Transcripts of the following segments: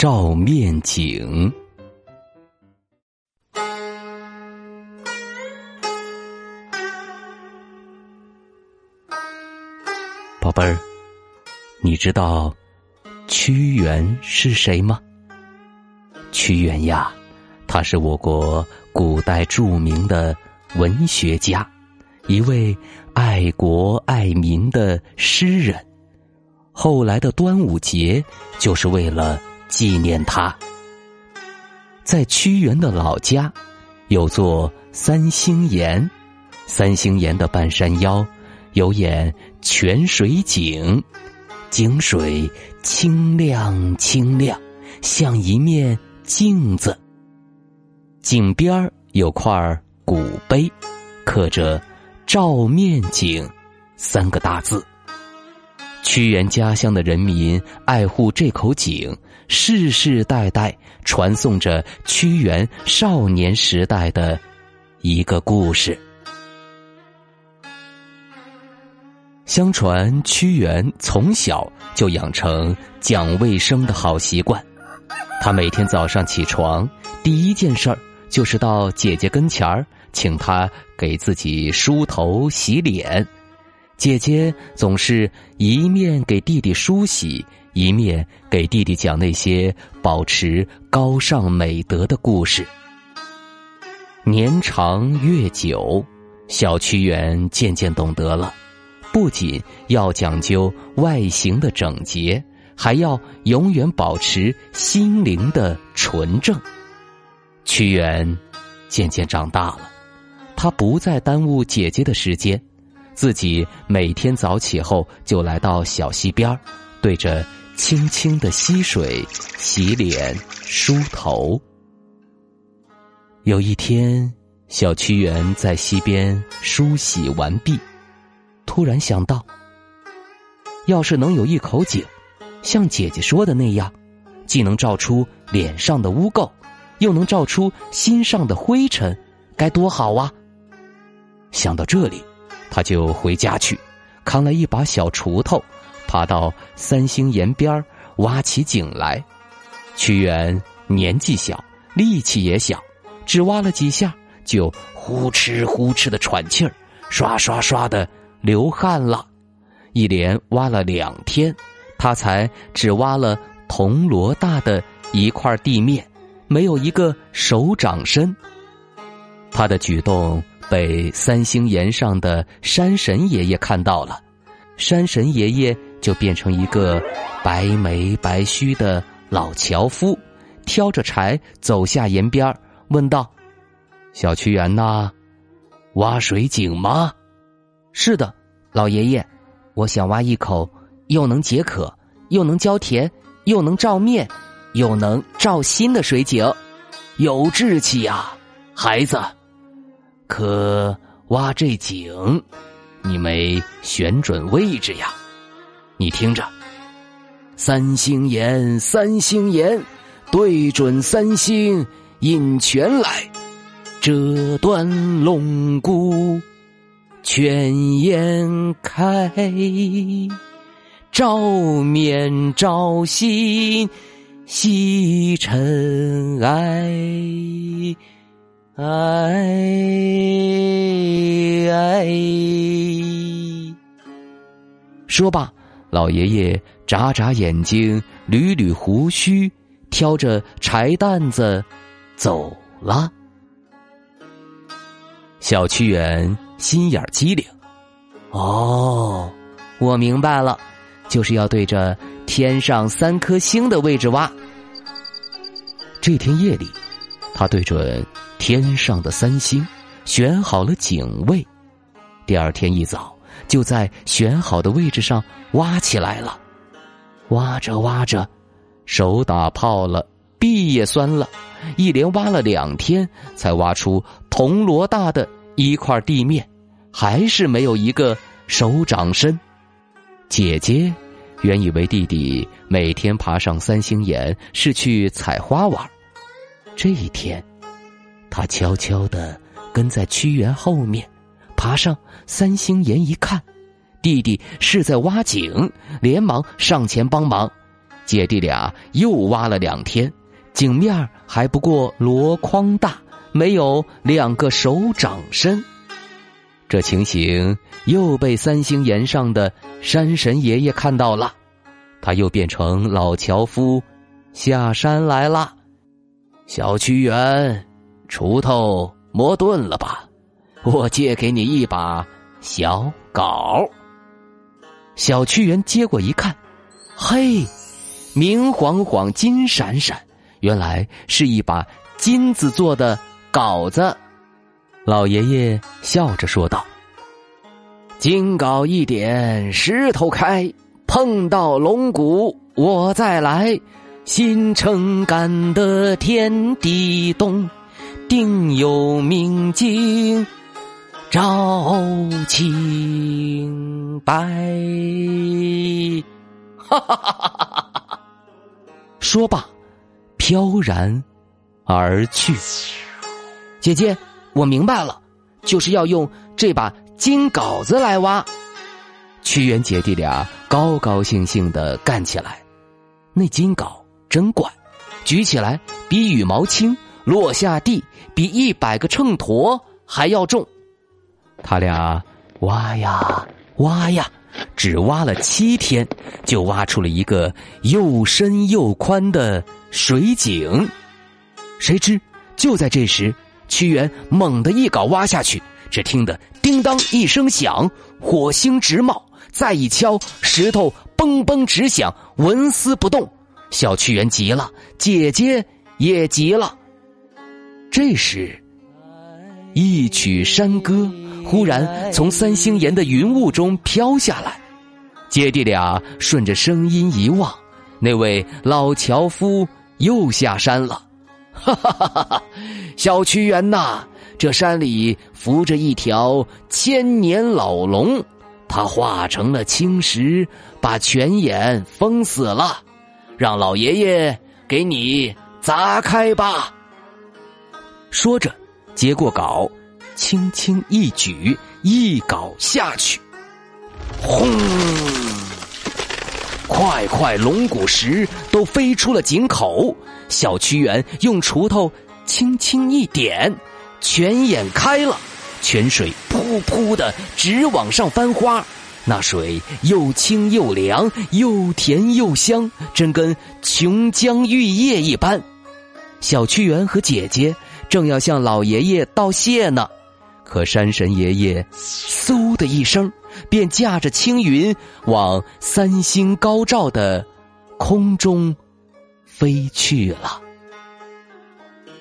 照面景。宝贝儿，你知道屈原是谁吗？屈原呀，他是我国古代著名的文学家，一位爱国爱民的诗人。后来的端午节就是为了纪念他。在屈原的老家，有座三星岩，三星岩的半山腰。有眼泉水井，井水清亮清亮，像一面镜子。井边有块古碑，刻着“照面井”三个大字。屈原家乡的人民爱护这口井，世世代代传颂着屈原少年时代的一个故事。相传屈原从小就养成讲卫生的好习惯，他每天早上起床第一件事儿就是到姐姐跟前儿，请她给自己梳头洗脸。姐姐总是一面给弟弟梳洗，一面给弟弟讲那些保持高尚美德的故事。年长月久，小屈原渐渐懂得了。不仅要讲究外形的整洁，还要永远保持心灵的纯正。屈原渐渐长大了，他不再耽误姐姐的时间，自己每天早起后就来到小溪边儿对着清清的溪水洗脸梳头。有一天，小屈原在溪边梳洗完毕。突然想到，要是能有一口井，像姐姐说的那样，既能照出脸上的污垢，又能照出心上的灰尘，该多好啊！想到这里，他就回家去，扛了一把小锄头，爬到三星岩边挖起井来。屈原年纪小，力气也小，只挖了几下，就呼哧呼哧的喘气儿，刷刷刷的。流汗了，一连挖了两天，他才只挖了铜锣大的一块地面，没有一个手掌深。他的举动被三星岩上的山神爷爷看到了，山神爷爷就变成一个白眉白须的老樵夫，挑着柴走下岩边，问道：“小屈原呐，挖水井吗？”是的，老爷爷，我想挖一口又能解渴、又能浇田、又能照面、又能照心的水井，有志气呀，孩子。可挖这井，你没选准位置呀？你听着，三星岩，三星岩，对准三星引泉来，折断龙骨。泉眼开，照面照心洗尘埃，哎哎。说罢，老爷爷眨眨眼睛，捋捋胡须，挑着柴担子走了。小屈原。心眼机灵，哦，我明白了，就是要对着天上三颗星的位置挖。这天夜里，他对准天上的三星，选好了井位。第二天一早，就在选好的位置上挖起来了。挖着挖着，手打泡了，臂也酸了，一连挖了两天，才挖出铜锣大的一块地面，还是没有一个手掌深。姐姐原以为弟弟每天爬上三星岩是去采花玩，这一天，他悄悄的跟在屈原后面，爬上三星岩一看，弟弟是在挖井，连忙上前帮忙。姐弟俩又挖了两天，井面还不过箩筐大，没有两个手掌深。这情形又被三星岩上的山神爷爷看到了，他又变成老樵夫，下山来了。小屈原，锄头磨钝了吧？我借给你一把小镐。小屈原接过一看，嘿！明晃晃，金闪闪，原来是一把金子做的镐子。老爷爷笑着说道：“金镐一点，石头开。碰到龙骨，我再来。新城干的天地动，定有明镜照清白。”哈哈哈哈哈！说罢，飘然而去。姐姐，我明白了，就是要用这把金镐子来挖。屈原姐弟俩高高兴兴的干起来。那金镐真怪，举起来比羽毛轻，落下地比一百个秤砣还要重。他俩挖呀挖呀。只挖了七天，就挖出了一个又深又宽的水井。谁知就在这时，屈原猛地一镐挖下去，只听得叮当一声响，火星直冒；再一敲，石头嘣嘣直响，纹丝不动。小屈原急了，姐姐也急了。这时，一曲山歌。忽然从三星岩的云雾中飘下来，姐弟俩顺着声音一望，那位老樵夫又下山了。哈哈哈哈哈！小屈原呐，这山里伏着一条千年老龙，它化成了青石，把泉眼封死了，让老爷爷给你砸开吧。说着，接过镐。轻轻一举，一镐下去，轰！块块龙骨石都飞出了井口。小屈原用锄头轻轻一点，泉眼开了，泉水噗噗的直往上翻花。那水又清又凉，又甜又香，真跟琼浆玉液一般。小屈原和姐姐正要向老爷爷道谢呢。可山神爷爷，嗖的一声，便驾着青云往三星高照的空中飞去了。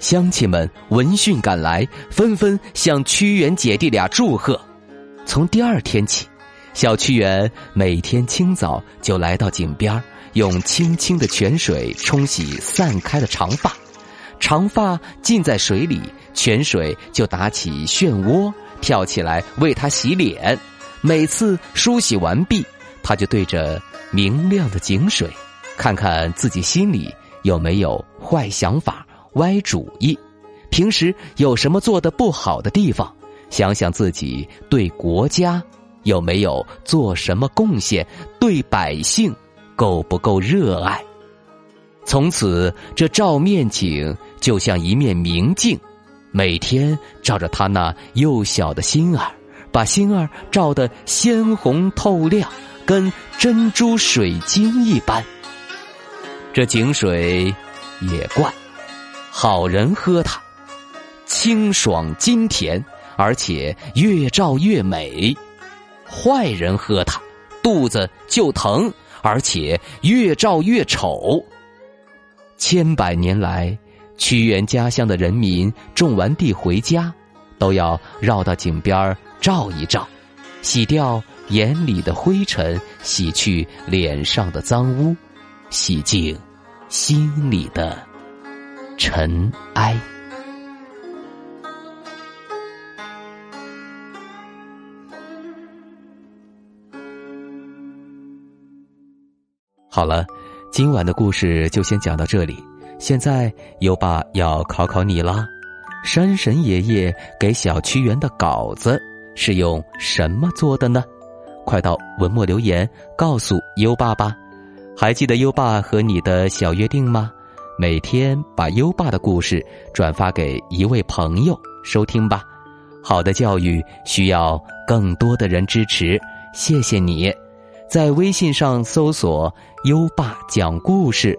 乡亲们闻讯赶来，纷纷向屈原姐弟俩祝贺。从第二天起，小屈原每天清早就来到井边，用清清的泉水冲洗散开的长发，长发浸在水里。泉水就打起漩涡，跳起来为他洗脸。每次梳洗完毕，他就对着明亮的井水，看看自己心里有没有坏想法、歪主意。平时有什么做的不好的地方，想想自己对国家有没有做什么贡献，对百姓够不够热爱。从此，这照面井就像一面明镜。每天照着他那幼小的心儿，把心儿照得鲜红透亮，跟珍珠水晶一般。这井水也怪，好人喝它，清爽金甜，而且越照越美；坏人喝它，肚子就疼，而且越照越丑。千百年来。屈原家乡的人民种完地回家，都要绕到井边照一照，洗掉眼里的灰尘，洗去脸上的脏污，洗净心里的尘埃。好了，今晚的故事就先讲到这里。现在优爸要考考你啦，山神爷爷给小屈原的稿子是用什么做的呢？快到文末留言告诉优爸吧。还记得优爸和你的小约定吗？每天把优爸的故事转发给一位朋友收听吧。好的教育需要更多的人支持，谢谢你。在微信上搜索“优爸讲故事”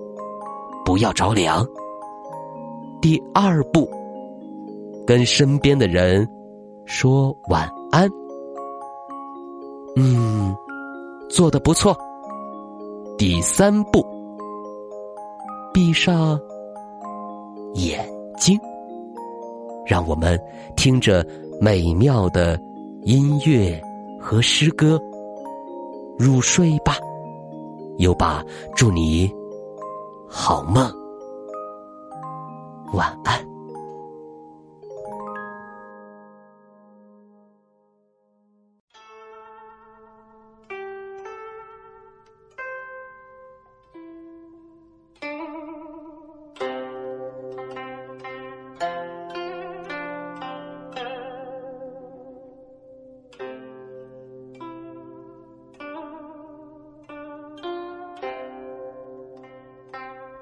不要着凉。第二步，跟身边的人说晚安。嗯，做的不错。第三步，闭上眼睛，让我们听着美妙的音乐和诗歌入睡吧。优爸，祝你好梦，晚安。《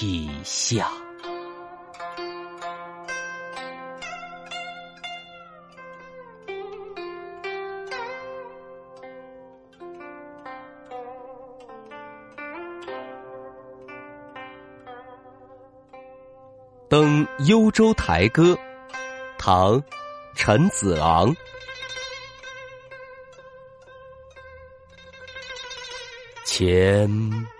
涕下，《登幽州台歌》，唐·陈子昂。前。